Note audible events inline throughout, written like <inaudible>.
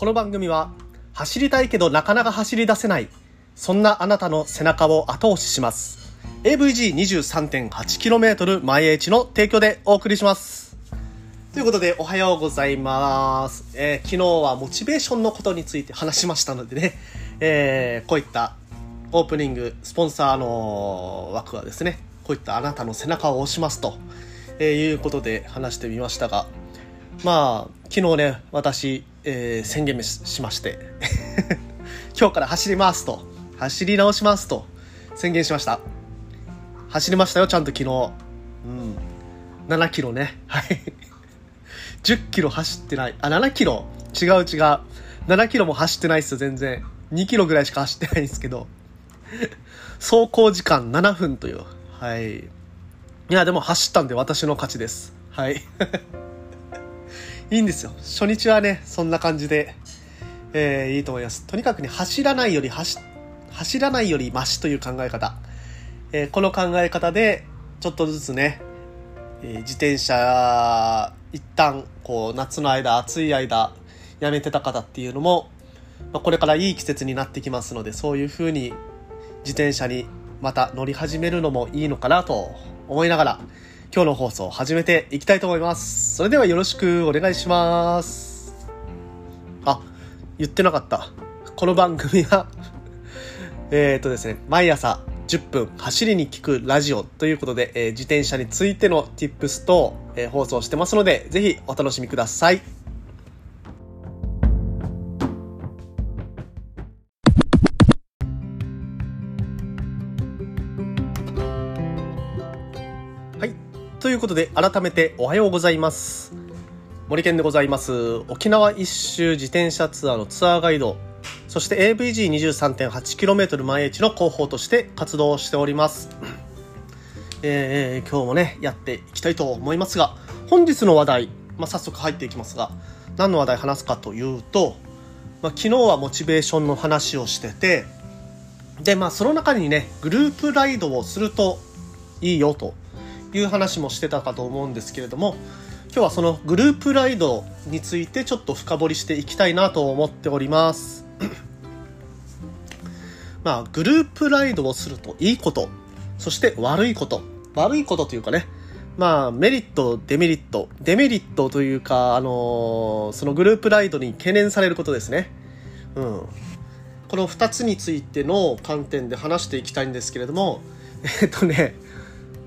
この番組は走りたいけどなかなか走り出せないそんなあなたの背中を後押しします。AVG23.8km 前 H の提供でお送りします。ということでおはようございます、えー昨日はモチベーションのことについて話しましたのでね、えーこういったオープニングスポンサーの枠はですねこういったあなたの背中を押しますと、えーいうことで話してみましたがまあ昨日ね私、えー宣言しまして。<laughs> 今日から走りますと。走り直しますと。宣言しました。走りましたよちゃんと昨日。うん。7キロね。はい。<laughs> 10キロ走ってない。あ7キロ？違う違う。7キロも走ってないっすよ全然。2キロぐらいしか走ってないんですけど。<laughs> 走行時間7分という。はい。いやでも走ったんで私の勝ちです。はい。いいんですよ。初日はねそんな感じで、えーいいと思います。とにかくね走らないより走走らないよりマシという考え方、えーこの考え方でちょっとずつね、えー自転車一旦こう夏の間暑い間やめてた方っていうのも、まあ、これからいい季節になってきますのでそういう風に自転車にまた乗り始めるのもいいのかなと思いながら今日の放送を始めていきたいと思います。それではよろしくお願いします。あ言ってなかった。この番組は <laughs> えっとですね毎朝10分走りに聞くラジオということで、えー自転車についての tips と、えー放送してますのでぜひお楽しみください。いうことで、改めておはようございます。森健でございます。沖縄一周自転車ツアーのツアーガイド、そして AVG23.8km 毎日の広報として活動しております。えー今日もね、やっていきたいと思いますが、本日の話題、まあ、早速入っていきますが、何の話題話すかというと、まあ、昨日はモチベーションの話をしてて、で、まあ、その中にね、グループライドをするといいよという話もしてたかと思うんですけれども今日はそのグループライドについてちょっと深掘りしていきたいなと思っております。<clears throat> まあグループライドをするといいことそして悪いこと悪いことというかねまあメリットデメリットデメリットというかあのーそのグループライドに懸念されることですね。うん。この2つについての観点で話していきたいんですけれどもえっとね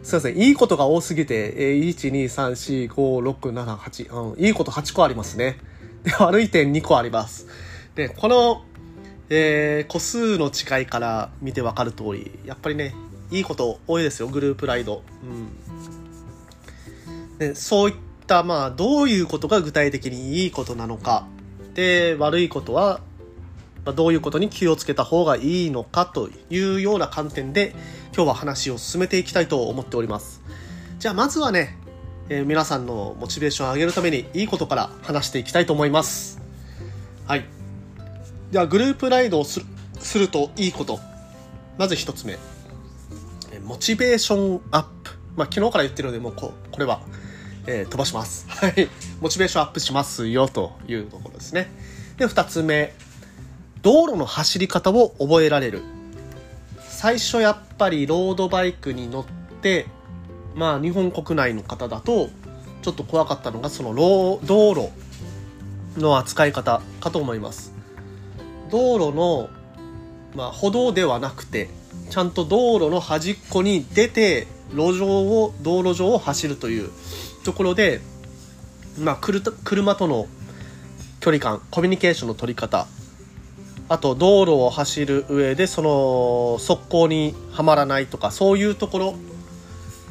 すいません。いいことが多すぎて、えー、1、2、3、4、5、6、7、8、うん、いいこと8個ありますね。で、悪い点2個あります。で、この、えー個数の違いから見てわかる通り、やっぱりね、いいこと多いですよ、グループライド。うん。で、そういった、まあ、どういうことが具体的にいいことなのか。で、悪いことは、まどういうことに気をつけた方がいいのかというような観点で今日は話を進めていきたいと思っております。じゃあまずはね、えー皆さんのモチベーションを上げるためにいいことから話していきたいと思います。はい。ではグループライドをするといいこと。まず一つ目。モチベーションアップ。まあ昨日から言ってるのでもうここれは、えー飛ばします。はい。モチベーションアップしますよというところですね。で二つ目。道路の走り方を覚えられる。最初やっぱりロードバイクに乗ってまあ日本国内の方だとちょっと怖かったのがその道路の扱い方かと思います。道路の、まあ、歩道ではなくてちゃんと道路の端っこに出て路上を道路上を走るというところで、まあ、車との距離感コミュニケーションの取り方あと道路を走る上でその側溝にはまらないとかそういうところ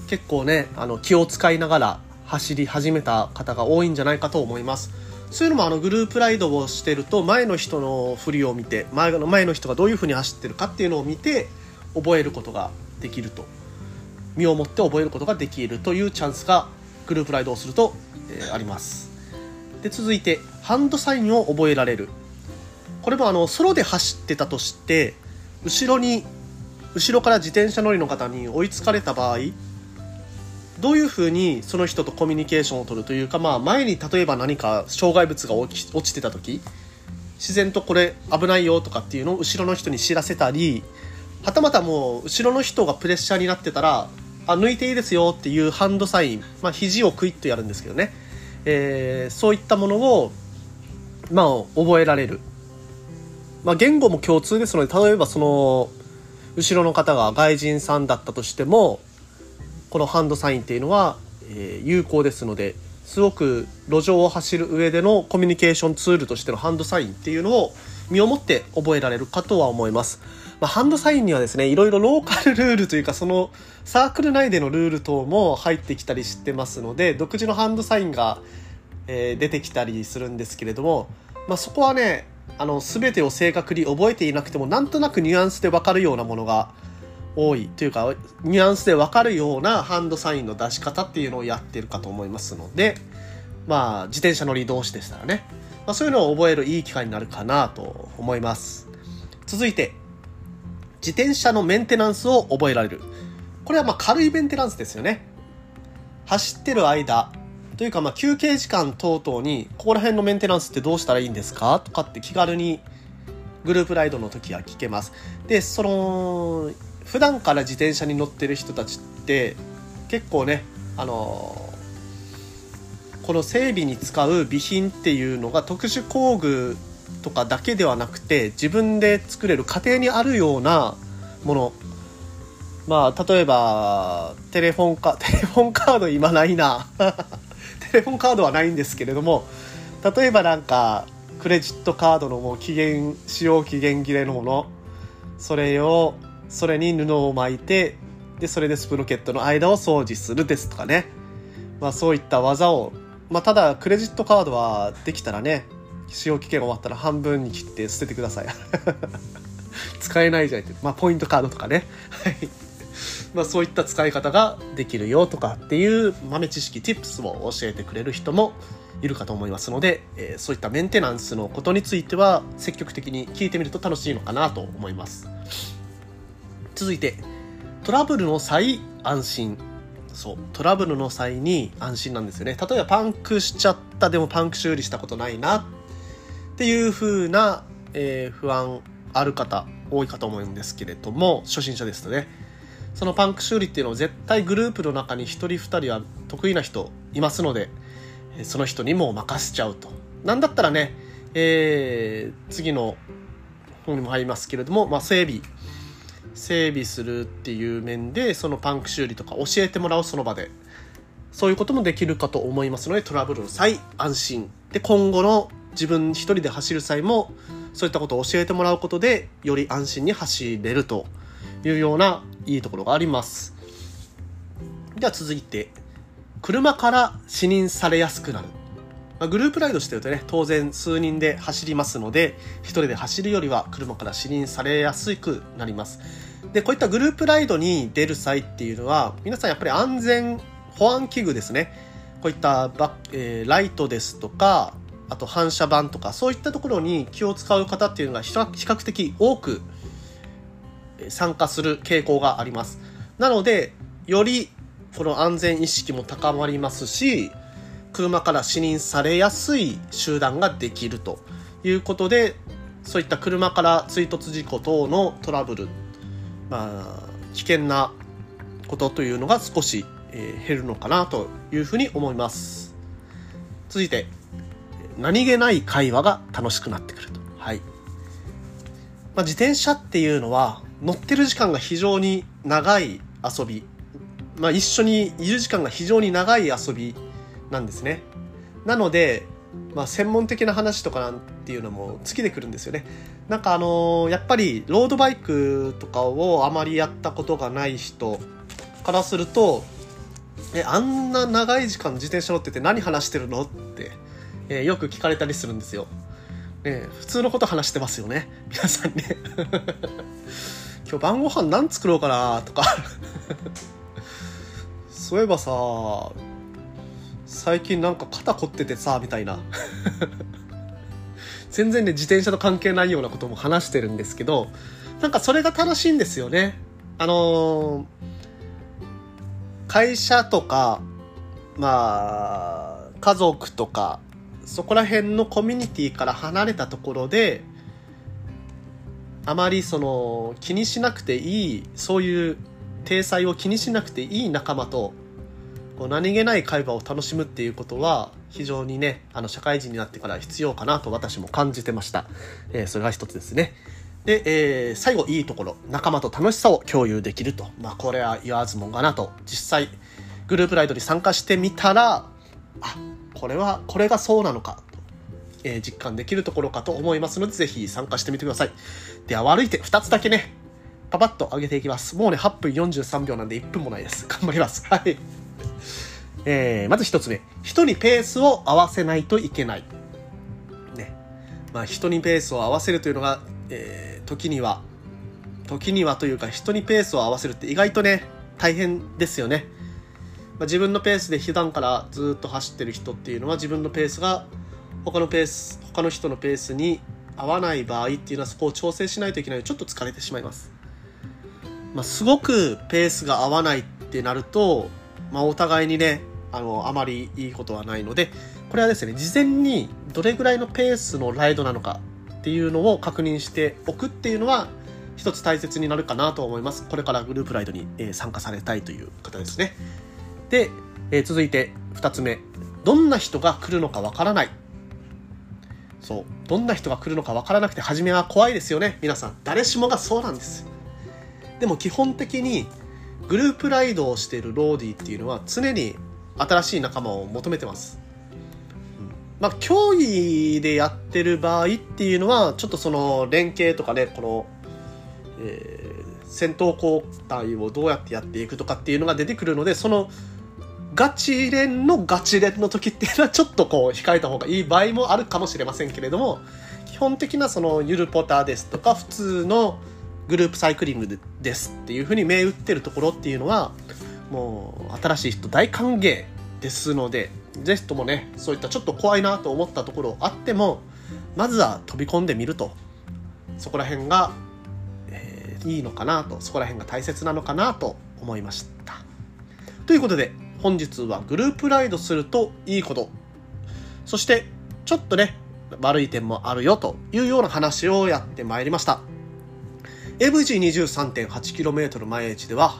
結構ねあの気を使いながら走り始めた方が多いんじゃないかと思います。そういうのもあのグループライドをしてると前の人の振りを見て前の前の人がどういうふうに走ってるかっていうのを見て覚えることができると。身をもって覚えることができるというチャンスがグループライドをすると、えーあります。で続いてハンドサインを覚えられる。これもあのソロで走ってたとして後ろに後ろから自転車乗りの方に追いつかれた場合どういうふうにその人とコミュニケーションを取るというか、まあ、前に例えば何か障害物が落ち落ちてた時自然とこれ危ないよとかっていうのを後ろの人に知らせたりはたまたもう後ろの人がプレッシャーになってたらあ抜いていいですよっていうハンドサイン、まあ、肘をクイッとやるんですけどね、えー、そういったものを、まあ、覚えられる、まあ、言語も共通ですので例えばその後ろの方が外人さんだったとしてもこのハンドサインっていうのは、えー、有効ですのですごく路上を走る上でのコミュニケーションツールとしてのハンドサインっていうのを身をもって覚えられるかとは思います。まあ、ハンドサインにはですね、いろいろローカルルールというか、そのサークル内でのルール等も入ってきたりしてますので、独自のハンドサインが、えー、出てきたりするんですけれども、まあ、そこはね、あの、全てを正確に覚えていなくても、なんとなくニュアンスでわかるようなものが多いというか、ニュアンスでわかるようなハンドサインの出し方っていうのをやってるかと思いますので、まあ、自転車乗り同士でしたらね、まあ、そういうのを覚えるいい機会になるかなと思います。続いて、自転車のメンテナンスを覚えられる。これはま軽いメンテナンスですよね。走ってる間、というかまあ休憩時間等々に、ここら辺のメンテナンスってどうしたらいいんですか？とかって気軽にグループライドの時は聞けます。で、その、普段から自転車に乗ってる人たちって結構ね、あのこの整備に使う備品っていうのが特殊工具とかだけではなくて自分で作れる家庭にあるようなもの。まあ例えばテレフォンカ <laughs> テレフォンカード今ないな。レフォンカードはないんですけれども例えばなんかクレジットカードのもう期限使用期限切れのものそれをそれに布を巻いてでそれでスプロケットの間を掃除するですとかね。まあそういった技をまあただクレジットカードはできたらね使用期限終わったら半分に切って捨ててください。<laughs> 使えないじゃんって、まあ、ポイントカードとかね。はい。まあ、そういった使い方ができるよとかっていう豆知識 tips を教えてくれる人もいるかと思いますので、えー、そういったメンテナンスのことについては積極的に聞いてみると楽しいのかなと思います。続いてトラブルの際安心。そうトラブルの際に安心なんですよね。例えばパンクしちゃったでもパンク修理したことないなっていう風な、えー、不安ある方多いかと思うんですけれども初心者ですとねそのパンク修理っていうのを絶対グループの中に1人2人は得意な人いますのでその人にも任せちゃうと。なんだったらね、えー、次の方にも入りますけれども、まあ、整備。整備するっていう面でそのパンク修理とか教えてもらうその場でそういうこともできるかと思いますのでトラブルの際安心。で今後の自分一人で走る際もそういったことを教えてもらうことでより安心に走れると。いうようないいところがあります。では続いて車から視認されやすくなる、ま、グループライドしてるとね当然数人で走りますので一人で走るよりは車から視認されやすくなります。でこういったグループライドに出る際っていうのは皆さんやっぱり安全保安器具ですね。こういったバ、えー、ライトですとかあと反射板とかそういったところに気を使う方っていうのが比較的多く参加する傾向がありますなのでよりこの安全意識も高まりますし車から視認されやすい集団ができるということでそういった車から追突事故等のトラブル、まあ、危険なことというのが少し、え、減るのかなというふうに思います続いて何気ない会話が楽しくなってくると。はい。まあ、自転車っていうのは乗ってる時間が非常に長い遊び。まあ、一緒にいる時間が非常に長い遊びなんですね。なので、まあ、専門的な話とかなんていうのも尽きてくるんですよね。なんかあのー、やっぱりロードバイクとかをあまりやったことがない人からすると、え、あんな長い時間自転車乗ってて何話してるの？ってえー、よく聞かれたりするんですよ。ね、普通のこと話してますよね。皆さんね。今日晩ご飯何作ろうかなとかそういえばさ、最近なんか肩凝っててさ、みたいな。全然ね、自転車と関係ないようなことも話してるんですけど、なんかそれが楽しいんですよね。あのー、会社とか、まあ、家族とかそこら辺のコミュニティから離れたところであまりその気にしなくていいそういう体裁を気にしなくていい仲間とこう何気ない会話を楽しむっていうことは非常にねあの社会人になってから必要かなと私も感じてました、えー、それが一つですね。で、えー、最後いいところ仲間と楽しさを共有できると。まあこれは言わずもがなと。実際グループライドに参加してみたらあこれはこれがそうなのか。え、実感できるところかと思いますので、ぜひ参加してみてください。では悪い点、2つだけね、パパッと上げていきます。もうね、8分43秒なんで1分もないです。<laughs> 頑張ります。はい。えー、まず1つ目。人にペースを合わせないといけない。ね。まあ、人にペースを合わせるというのが、えー、時には、時にはというか、人にペースを合わせるって意外とね、大変ですよね。まあ、自分のペースで普段からずっと走ってる人っていうのは自分のペースが他のペース他の人のペースに合わない場合っていうのはそこを調整しないといけないちょっと疲れてしまいます、まあ、すごくペースが合わないってなると、まあ、お互いにねあのあまりいいことはないのでこれはですね事前にどれぐらいのペースのライドなのかっていうのを確認しておくっていうのは一つ大切になるかなと思います。これからグループライドに、参加されたいという方ですね。で、え続いて2つ目。どんな人が来るのかわからない。そう。どんな人が来るのか分からなくて初めは怖いですよね。皆さん。誰しもがそうなんです。でも基本的にグループライドをしているローディっていうのは常に新しい仲間を求めてます、うん、まあ競技でやってる場合っていうのはちょっとその連携とかねこの、えー、戦闘交代をどうやってやっていくとかっていうのが出てくるのでそのガチ連のガチ連の時っていうのはちょっとこう控えた方がいい場合もあるかもしれませんけれども基本的なそのゆるポターですとか普通のグループサイクリングですっていうふうに銘打ってるところっていうのはもう新しい人大歓迎ですのでぜひともねそういったちょっと怖いなと思ったところあってもまずは飛び込んでみると。そこら辺が、えー、いいのかなとそこら辺が大切なのかなと思いました。ということで本日はグループライドするといいこと、そしてちょっとね、悪い点もあるよというような話をやってまいりました。AVG23.8km 前エッジでは、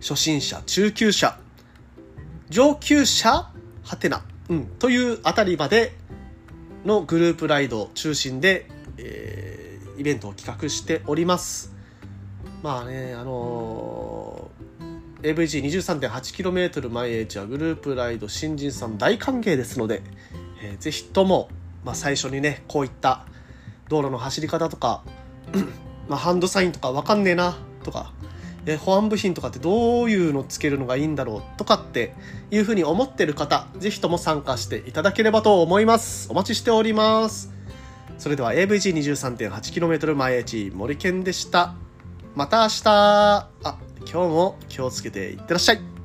初心者、中級者、上級者、はてな、うん、というあたりまでのグループライドを中心で、えー、イベントを企画しております。まあね、あのー AVG23.8km 毎日はグループライド新人さん大歓迎ですので、えー、ぜひとも、まあ、最初にねこういった道路の走り方とか <clears throat> まあハンドサインとかわかんねえなとか、えー、保安部品とかってどういうのつけるのがいいんだろうとかっていうふうに思ってる方ぜひとも参加していただければと思います。お待ちしております。それでは AVG23.8km 毎日森健でした。また明日。あ今日も気をつけていってらっしゃい。